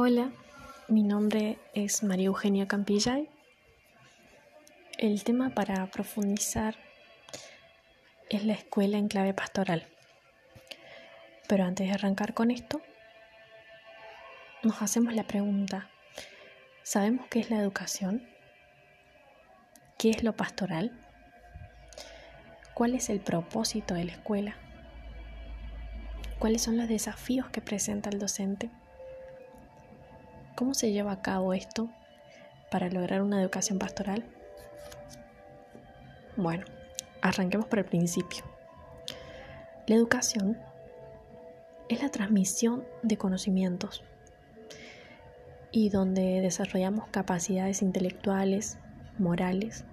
Hola, mi nombre es María Eugenia Campillay. El tema para profundizar es la escuela en clave pastoral. Pero antes de arrancar con esto, nos hacemos la pregunta, ¿sabemos qué es la educación? ¿Qué es lo pastoral? ¿Cuál es el propósito de la escuela? ¿Cuáles son los desafíos que presenta el docente? ¿Cómo se lleva a cabo esto para lograr una educación pastoral? Bueno, arranquemos por el principio. La educación es la transmisión de conocimientos y donde desarrollamos capacidades intelectuales, morales,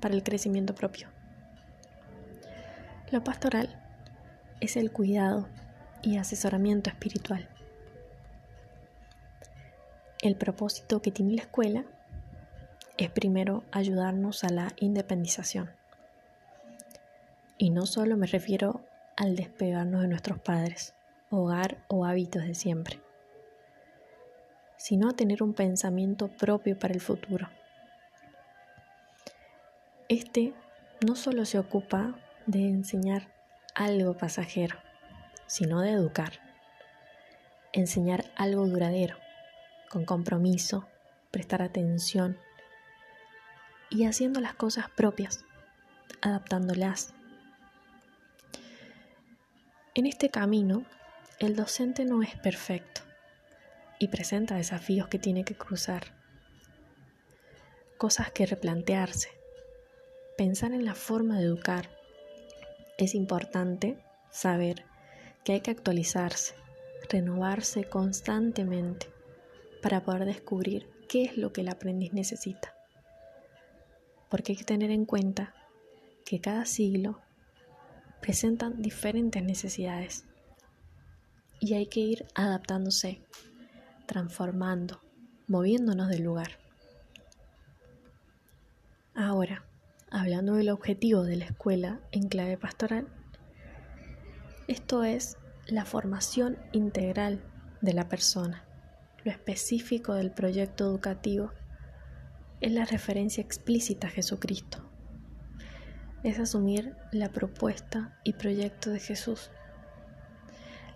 para el crecimiento propio. Lo pastoral es el cuidado y asesoramiento espiritual el propósito que tiene la escuela es primero ayudarnos a la independización. Y no solo me refiero al despegarnos de nuestros padres, hogar o hábitos de siempre, sino a tener un pensamiento propio para el futuro. Este no solo se ocupa de enseñar algo pasajero, sino de educar, enseñar algo duradero con compromiso, prestar atención y haciendo las cosas propias, adaptándolas. En este camino, el docente no es perfecto y presenta desafíos que tiene que cruzar, cosas que replantearse, pensar en la forma de educar. Es importante saber que hay que actualizarse, renovarse constantemente para poder descubrir qué es lo que el aprendiz necesita. Porque hay que tener en cuenta que cada siglo presentan diferentes necesidades y hay que ir adaptándose, transformando, moviéndonos del lugar. Ahora, hablando del objetivo de la escuela en clave pastoral, esto es la formación integral de la persona lo específico del proyecto educativo es la referencia explícita a Jesucristo. Es asumir la propuesta y proyecto de Jesús.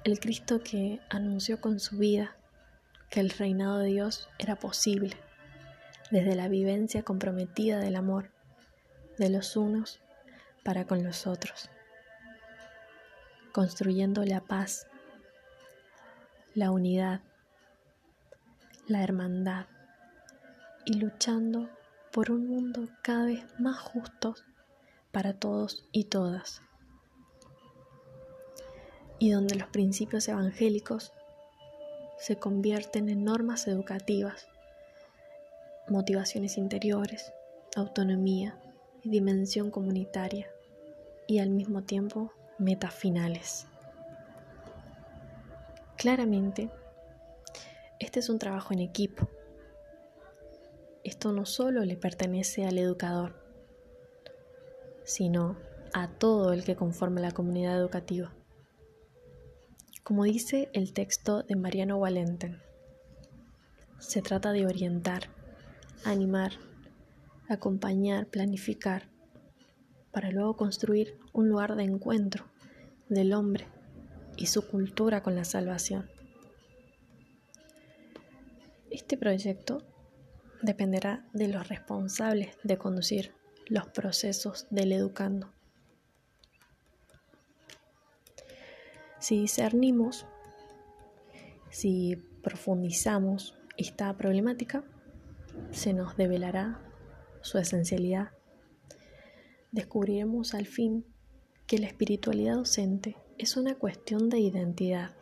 El Cristo que anunció con su vida que el reinado de Dios era posible desde la vivencia comprometida del amor de los unos para con los otros, construyendo la paz, la unidad, la hermandad y luchando por un mundo cada vez más justo para todos y todas. Y donde los principios evangélicos se convierten en normas educativas, motivaciones interiores, autonomía y dimensión comunitaria, y al mismo tiempo metas finales. Claramente, este es un trabajo en equipo. Esto no solo le pertenece al educador, sino a todo el que conforma la comunidad educativa. Como dice el texto de Mariano Valenten, se trata de orientar, animar, acompañar, planificar, para luego construir un lugar de encuentro del hombre y su cultura con la salvación. Este proyecto dependerá de los responsables de conducir los procesos del educando. Si discernimos, si profundizamos esta problemática, se nos develará su esencialidad. Descubriremos al fin que la espiritualidad docente es una cuestión de identidad,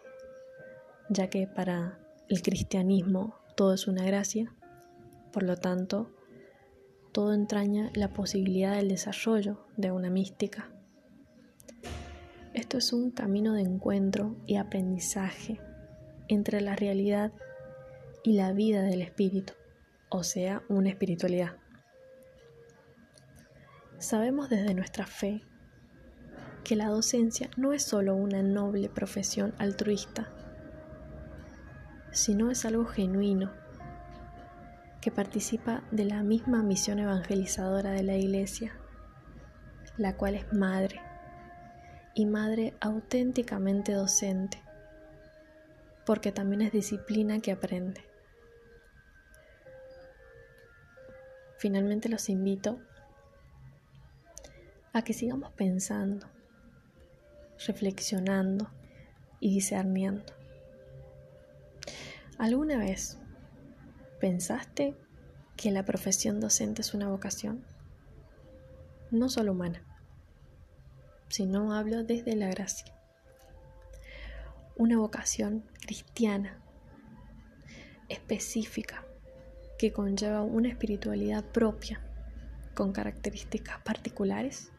ya que para el cristianismo todo es una gracia, por lo tanto, todo entraña la posibilidad del desarrollo de una mística. Esto es un camino de encuentro y aprendizaje entre la realidad y la vida del espíritu, o sea, una espiritualidad. Sabemos desde nuestra fe que la docencia no es solo una noble profesión altruista, sino es algo genuino, que participa de la misma misión evangelizadora de la Iglesia, la cual es madre, y madre auténticamente docente, porque también es disciplina que aprende. Finalmente los invito a que sigamos pensando, reflexionando y discerniendo. ¿Alguna vez pensaste que la profesión docente es una vocación? No solo humana, sino hablo desde la gracia. Una vocación cristiana, específica, que conlleva una espiritualidad propia, con características particulares